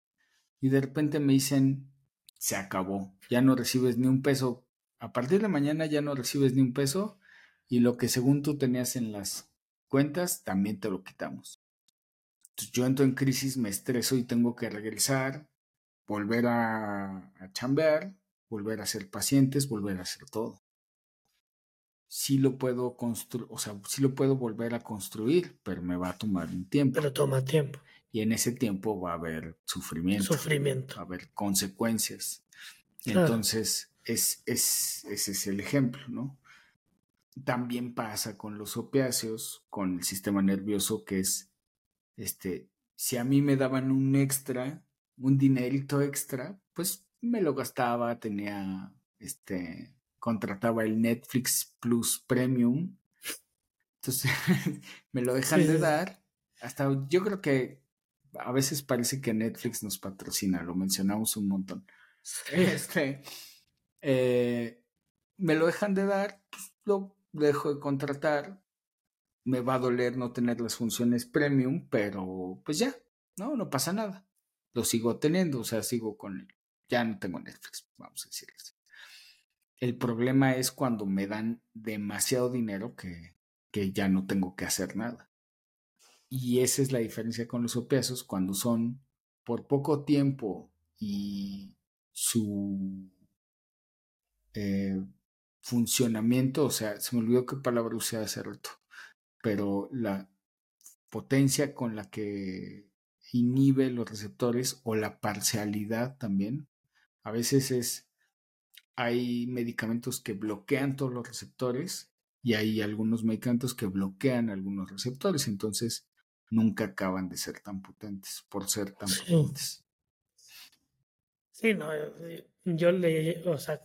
Speaker 1: y de repente me dicen, se acabó, ya no recibes ni un peso, a partir de mañana ya no recibes ni un peso, y lo que según tú tenías en las cuentas, también te lo quitamos. Entonces yo entro en crisis, me estreso y tengo que regresar, volver a, a chambear, volver a ser pacientes, volver a hacer todo. Sí lo puedo construir, o sea, sí lo puedo volver a construir, pero me va a tomar un tiempo.
Speaker 2: Pero toma tiempo.
Speaker 1: Y en ese tiempo va a haber sufrimiento, va
Speaker 2: Sufrimiento.
Speaker 1: a haber consecuencias.
Speaker 2: Claro.
Speaker 1: Entonces, es, es, ese es el ejemplo, ¿no? También pasa con los opiáceos, con el sistema nervioso, que es, este, si a mí me daban un extra, un dinerito extra, pues me lo gastaba, tenía, este, contrataba el Netflix Plus Premium. Entonces, me lo dejan
Speaker 2: Sí,
Speaker 1: de dar. Hasta yo creo que a veces parece que Netflix nos patrocina, lo mencionamos un montón. Este, eh, me lo dejan de dar, pues, lo dejo de contratar. Me va a doler no tener las funciones premium, pero pues ya, no, no pasa nada. Lo sigo teniendo, o sea, sigo con él. Ya no tengo Netflix, vamos a decirlo así. El problema es cuando me dan demasiado dinero que, que ya no tengo que hacer nada. Y esa es la diferencia con los opiáceos cuando son por poco tiempo y su eh, funcionamiento, o sea, se me olvidó qué palabra usé hace rato, pero la potencia con la que inhibe los receptores o la parcialidad también, a veces es, hay medicamentos que bloquean todos los receptores y hay algunos medicamentos que bloquean algunos receptores, entonces nunca acaban de ser tan potentes por ser tan
Speaker 2: Sí.
Speaker 1: potentes.
Speaker 2: Sí, no, eh, yo le, o sea,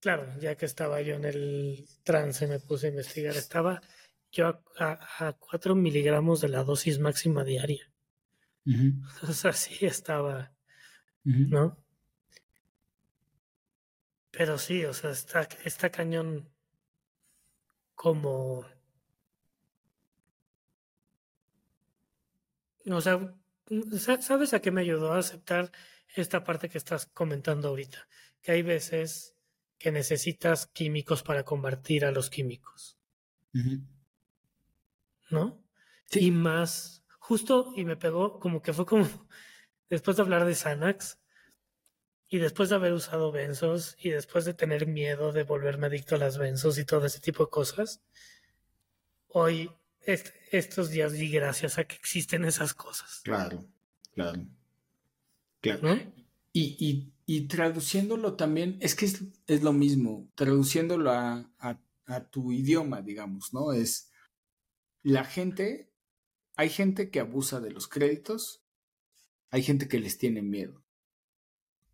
Speaker 2: claro, ya que estaba yo en el trance, me puse a investigar, estaba yo a, a, a 4 miligramos de la dosis máxima diaria.
Speaker 1: Ujú,
Speaker 2: O sea, sí estaba. ¿no? Pero sí, o sea, está, está cañón como... O sea, sa- ¿sabes a qué me ayudó a aceptar esta parte que estás comentando ahorita? Que hay veces que necesitas químicos para combatir a los químicos. ¿no?
Speaker 1: Sí.
Speaker 2: Y más, justo, y me pegó como que fue como después de hablar de Xanax y después de haber usado benzos y después de tener miedo de volverme adicto a las benzos y todo ese tipo de cosas, hoy, est- estos días di gracias a que existen esas cosas,
Speaker 1: Claro, claro. Claro.
Speaker 2: ¿no?
Speaker 1: Y, y- y traduciéndolo también, es que es, es lo mismo, traduciéndolo a, a- a tu idioma, digamos, ¿no? Es la gente, hay gente que abusa de los créditos, hay gente que les tiene miedo.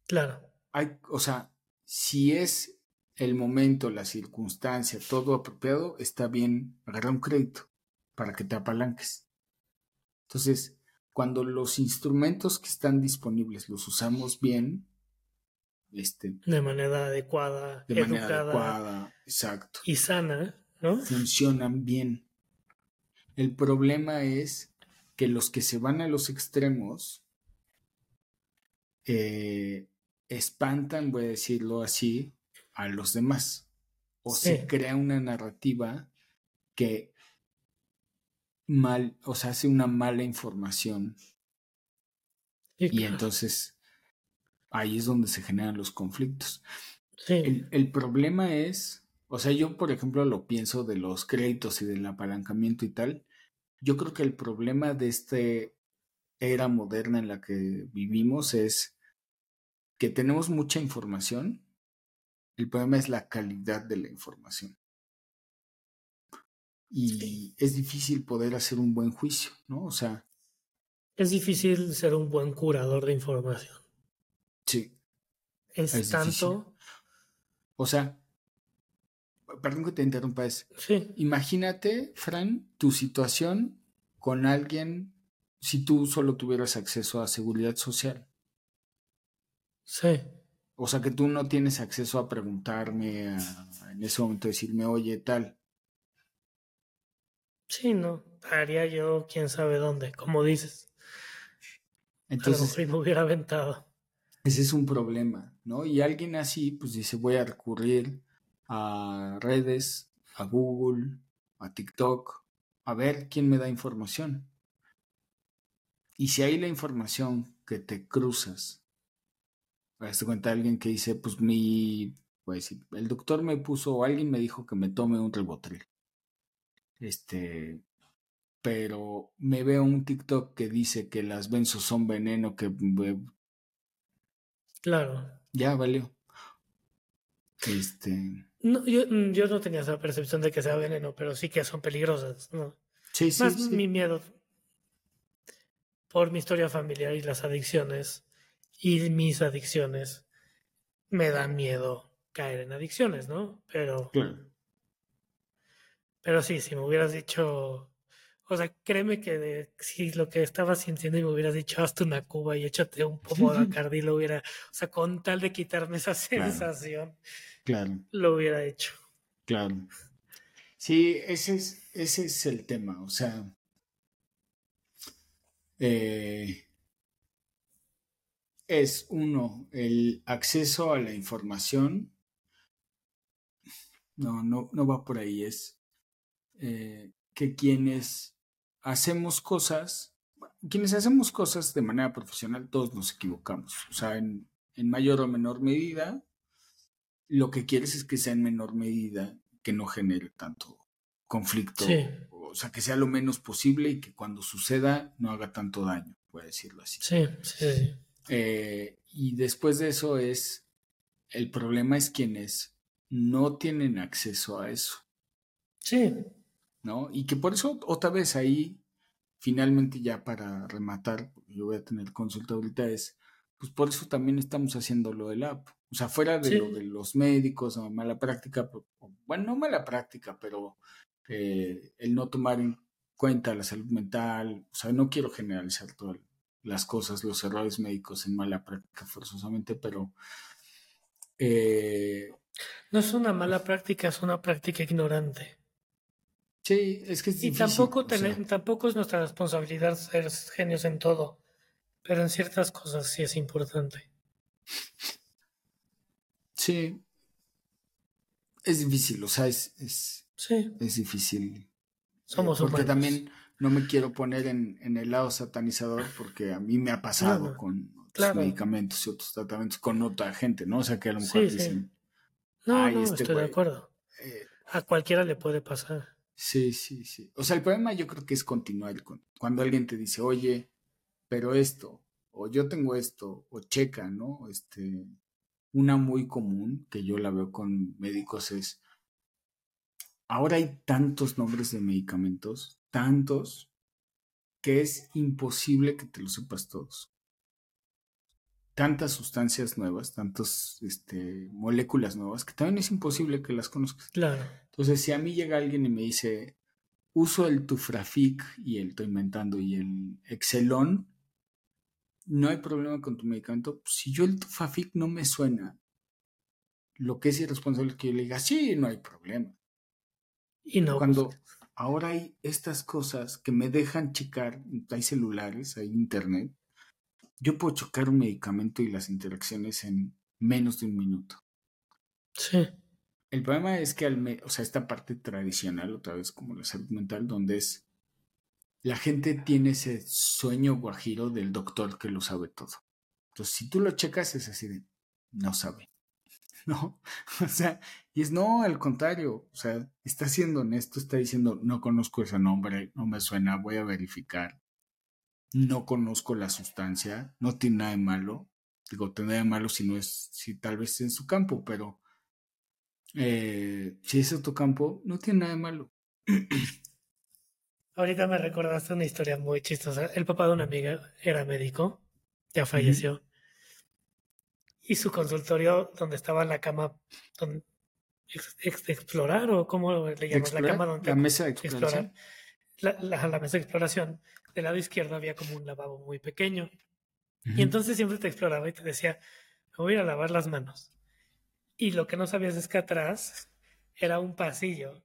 Speaker 2: Claro,
Speaker 1: Hay, o sea, si es el momento, la circunstancia, todo apropiado, está bien agarrar un crédito para que te apalanques. Entonces, cuando los instrumentos que están disponibles los usamos bien, este,
Speaker 2: de manera adecuada,
Speaker 1: de manera adecuada, exacto,
Speaker 2: y sana, ¿no?
Speaker 1: Funcionan bien. El problema es que los que se van a los extremos eh, espantan, voy a decirlo así, a los demás. O se crea una narrativa que mal, o sea, hace una mala información. y entonces ahí es donde se generan los conflictos. El, el, problema es, o sea, yo por ejemplo lo pienso de los créditos y del apalancamiento y tal. Yo creo que el problema de esta era moderna en la que vivimos es que tenemos mucha información. El problema es la calidad de la información y es difícil poder hacer un buen juicio, ¿no? O sea...
Speaker 2: Es difícil ser un buen curador de información.
Speaker 1: Sí.
Speaker 2: Es, tanto...
Speaker 1: O sea, perdón que te interrumpa, es... Sí. Imagínate, Fran, tu situación con alguien si tú solo tuvieras acceso a seguridad social.
Speaker 2: Sí.
Speaker 1: O sea, que tú no tienes acceso a preguntarme, a, en ese momento decirme, oye, tal,
Speaker 2: Sí, no, haría yo quién sabe dónde, como dices. Entonces, si me hubiera aventado.
Speaker 1: Ese es un problema, ¿no? Y alguien así, pues dice, voy a recurrir a redes, a Google, a TikTok, a ver quién me da información. Y si hay la información que te cruzas, te cuenta alguien que dice, pues mi, pues el doctor me puso o alguien me dijo que me tome un ribotril. Este, pero me veo un TikTok que dice que las benzos son veneno, que...
Speaker 2: Claro.
Speaker 1: Ya valió. Este...
Speaker 2: No, yo, mm, yo, no tenía esa percepción de que sea veneno, pero sí que son peligrosas, ¿no? Sí, sí, Más mi miedo por mi historia familiar y las adicciones y mis adicciones me da miedo caer en adicciones, ¿no? Pero claro. Pero sí, si me hubieras dicho, o sea, créeme que si lo que estaba sintiendo y me hubieras dicho, hazte una cuba y échate un pomo de Bacardi, lo hubiera, o sea, con tal de quitarme esa sensación,
Speaker 1: claro.
Speaker 2: lo hubiera hecho.
Speaker 1: Claro. Sí, ese es, ese es el tema, o sea, eh, es uno, el acceso a la información. No, no, no va por ahí, es eh, que quienes hacemos cosas, quienes hacemos cosas de manera profesional, todos nos equivocamos. O sea, en, mayor o menor medida, lo que quieres es que sea en menor medida, que no genere tanto conflicto. O sea, que sea lo menos posible y que cuando suceda no haga tanto daño, puede decirlo así.
Speaker 2: Sí, sí.
Speaker 1: Eh, y después de eso es, el problema es quienes no tienen acceso a eso.
Speaker 2: Sí.
Speaker 1: ¿No? Y que por eso otra vez ahí, finalmente ya para rematar, yo voy a tener consulta ahorita, es, pues por eso también estamos haciendo lo del app. O sea, fuera de lo de los médicos o mala práctica, bueno, no mala práctica, pero eh, el no tomar en cuenta la salud mental, o sea, no quiero generalizar todas las cosas, los errores médicos en mala práctica forzosamente, pero... Eh,
Speaker 2: no es una mala práctica, es una práctica ignorante.
Speaker 1: Sí, es que es
Speaker 2: Y tampoco, tampoco es nuestra responsabilidad ser genios en todo, pero en ciertas cosas sí es importante.
Speaker 1: Sí. Es difícil, o sea, es, es, es difícil.
Speaker 2: Somos
Speaker 1: eh, Porque también no me quiero poner en, en, el lado satanizador porque a mí me ha pasado con otros medicamentos y otros tratamientos con otra gente, ¿no? O sea, que a lo mejor dicen...
Speaker 2: No, no, este estoy de acuerdo. Eh, a cualquiera le puede pasar.
Speaker 1: Sí, sí, sí. O sea, el problema yo creo que es continuar. Cuando alguien te dice, oye, pero esto, o yo tengo esto, o checa, ¿no? Este, una muy común que yo la veo con médicos es, ahora hay tantos nombres de medicamentos, tantos, que es imposible que te los sepas todos. Tantas sustancias nuevas, tantas este, moléculas nuevas, que también es imposible que las conozcas.
Speaker 2: Claro.
Speaker 1: Entonces, si a mí llega alguien y me dice, uso el Tufrafic y el estoy inventando y el Excelón, no hay problema con tu medicamento. Si yo el Tufrafic no me suena, lo que es irresponsable es que yo le diga, sí, no hay problema.
Speaker 2: Y no.
Speaker 1: Cuando ahora hay estas cosas que me dejan checar, hay celulares, hay internet, yo puedo chocar un medicamento y las interacciones en menos de un minuto.
Speaker 2: Sí.
Speaker 1: El problema es que, al o sea, esta parte tradicional, otra vez como la salud mental, donde es la gente tiene ese sueño guajiro del doctor que lo sabe todo. Entonces, si tú lo checas, es así de, no sabe. ¿No? O sea, y es no, al contrario, o sea, está siendo honesto, está diciendo, no conozco ese nombre, no me suena, voy a verificar. No conozco la sustancia, no tiene nada de malo. Digo, tiene nada de malo si no es, si tal vez en su campo, pero eh, si es tu campo, no tiene nada de malo.
Speaker 2: Ahorita me recordaste una historia muy chistosa. El papá de una amiga era médico, ya falleció. Y su consultorio, donde estaba la cama donde, explorar, o cómo le llamas, la cama donde.
Speaker 1: La mesa de exploración.
Speaker 2: la, la, mesa de exploración. Del lado izquierdo había como un lavabo muy pequeño. Y entonces siempre te exploraba y te decía, me voy a lavar las manos. Y lo que no sabías es que atrás era un pasillo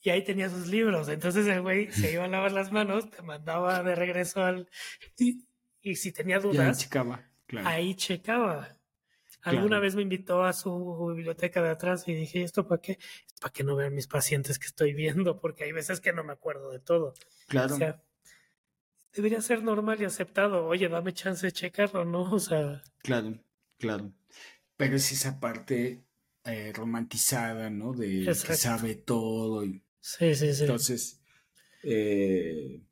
Speaker 2: y ahí tenía sus libros. Entonces el güey se iba a lavar las manos, te mandaba de regreso al... Y, si tenía dudas,
Speaker 1: ahí checaba.
Speaker 2: Ahí checaba. Alguna vez me invitó a su biblioteca de atrás y dije, ¿esto para qué? Es para que no vean mis pacientes que estoy viendo, porque hay veces que no me acuerdo de todo.
Speaker 1: Claro.
Speaker 2: O sea, debería ser normal y aceptado. Oye, dame chance de checarlo, ¿no? O sea.
Speaker 1: Claro, claro. Pero es esa parte eh, romantizada, ¿no? De que sabe todo. Y...
Speaker 2: Sí, sí, sí.
Speaker 1: Entonces, eh,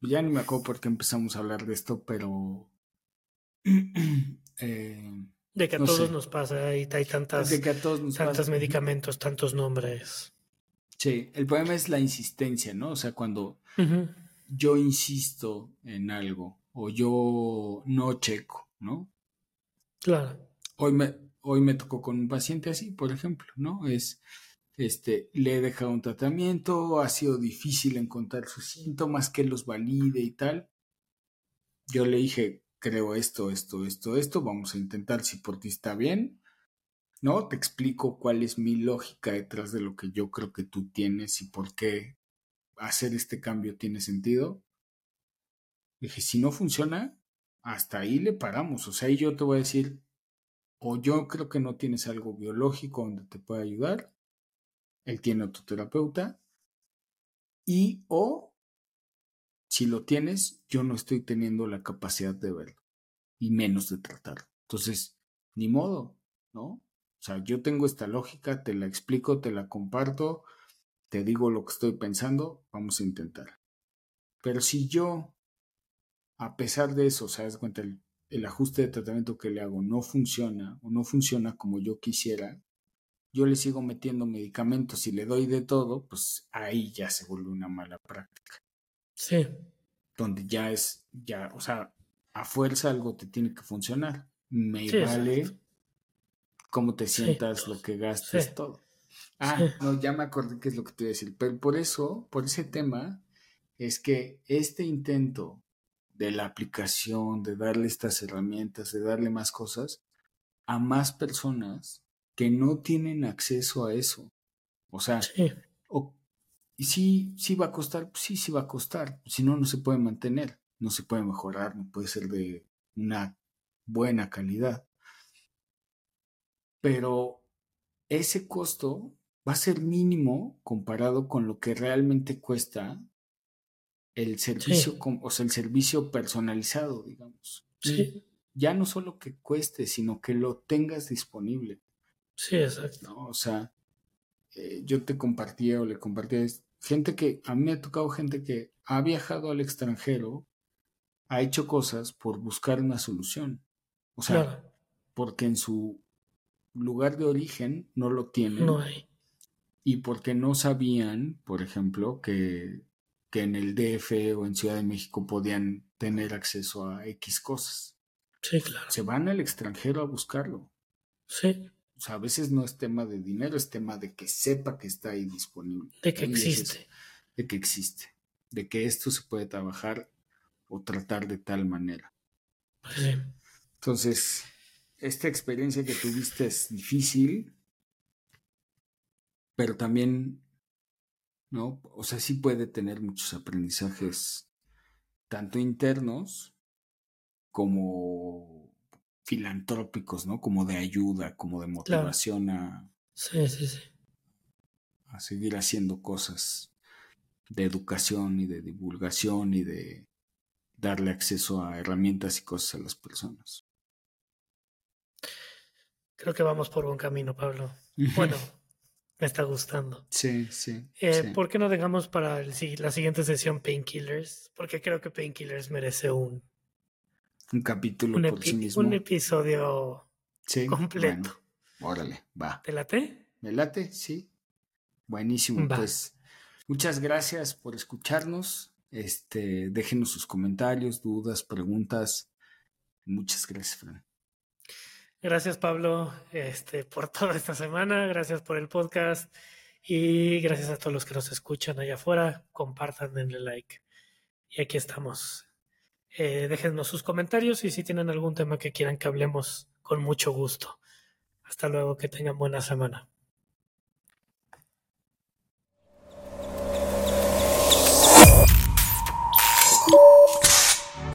Speaker 1: ya ni me acuerdo por qué empezamos a hablar de esto, pero...
Speaker 2: Eh, de que a todos nos pasa y hay tantas, de que a todos nos tantos medicamentos, tantos nombres.
Speaker 1: Sí, el problema es la insistencia, ¿no? O sea, cuando yo insisto en algo o yo no checo, ¿no?
Speaker 2: Claro.
Speaker 1: Hoy me, hoy me tocó con un paciente así, por ejemplo, ¿no? Es, este, le he dejado un tratamiento, ha sido difícil encontrar sus síntomas, que los valide y tal. Yo le dije, creo esto, esto, esto, esto, vamos a intentar si por ti está bien, ¿no? Te explico cuál es mi lógica detrás de lo que yo creo que tú tienes y por qué hacer este cambio tiene sentido. Dije, si no funciona, hasta ahí le paramos. O sea, y yo te voy a decir, o yo creo que no tienes algo biológico donde te pueda ayudar, él tiene otro terapeuta, y o si lo tienes, yo no estoy teniendo la capacidad de verlo, y menos de tratarlo. Entonces, ni modo, ¿no? O sea, yo tengo esta lógica, te la explico, te la comparto, te digo lo que estoy pensando, vamos a intentar. Pero si yo, a pesar de eso, ¿sabes cuenta? El el ajuste de tratamiento que le hago no funciona o no funciona como yo quisiera, yo le sigo metiendo medicamentos y le doy de todo, pues ahí ya se vuelve una mala práctica.
Speaker 2: Sí.
Speaker 1: Donde ya es, ya, o sea, a fuerza algo te tiene que funcionar. Me vale cómo te sientas, lo que gastes, todo. Ah, no, ya me acordé qué es lo que te iba a decir. Pero por eso, por ese tema, es que este intento de la aplicación, de darle estas herramientas, de darle más cosas a más personas que no tienen acceso a eso. O sea, y sí, sí va a costar, sí, sí va a costar. Si no, no se puede mantener, no se puede mejorar, no puede ser de una buena calidad. Pero ese costo va a ser mínimo comparado con lo que realmente cuesta el servicio, o sea, el servicio personalizado, digamos.
Speaker 2: Sí.
Speaker 1: ya no solo que cueste, sino que lo tengas disponible.
Speaker 2: Sí, exacto.
Speaker 1: O sea, eh, yo te compartía o le compartía gente que, a mí me ha tocado gente que ha viajado al extranjero, ha hecho cosas por buscar una solución. O sea, porque en su lugar de origen no lo tienen.
Speaker 2: No hay.
Speaker 1: Y porque no sabían, por ejemplo, que que en el DF o en Ciudad de México podían tener acceso a X cosas.
Speaker 2: Sí, claro.
Speaker 1: Se van al extranjero a buscarlo.
Speaker 2: Sí.
Speaker 1: O sea, a veces no es tema de dinero, es tema de que sepa que está ahí disponible.
Speaker 2: De que
Speaker 1: es-
Speaker 2: existe.
Speaker 1: de que existe. De que esto se puede trabajar o tratar de tal manera.
Speaker 2: Sí.
Speaker 1: Entonces, esta experiencia que tuviste es difícil, pero también, ¿no? O sea, sí puede tener muchos aprendizajes, tanto internos como filantrópicos, ¿no? Como de ayuda, como de motivación a,
Speaker 2: Sí, sí, sí.
Speaker 1: a seguir haciendo cosas de educación y de divulgación y de darle acceso a herramientas y cosas a las personas.
Speaker 2: Creo que vamos por buen camino, Pablo. Bueno, me está gustando.
Speaker 1: Sí, sí.
Speaker 2: Eh,
Speaker 1: sí.
Speaker 2: ¿Por qué no dejamos para el la siguiente sesión Painkillers? Porque creo que Painkillers merece un,
Speaker 1: Un capítulo
Speaker 2: un,
Speaker 1: por sí mismo.
Speaker 2: un episodio
Speaker 1: Sí,
Speaker 2: completo.
Speaker 1: bueno, órale, va.
Speaker 2: ¿Te late?
Speaker 1: ¿Me late? Sí. Buenísimo.
Speaker 2: Va.
Speaker 1: Pues muchas gracias por escucharnos. Este, déjenos sus comentarios, dudas, preguntas. Muchas gracias, Fran.
Speaker 2: Gracias, Pablo, este, por toda esta semana. Gracias por el podcast. Y gracias a todos los que nos escuchan allá afuera. Compartan, denle like. Y aquí estamos. Eh, déjennos sus comentarios y si tienen algún tema que quieran que hablemos, con mucho gusto. Hasta luego, que tengan buena semana.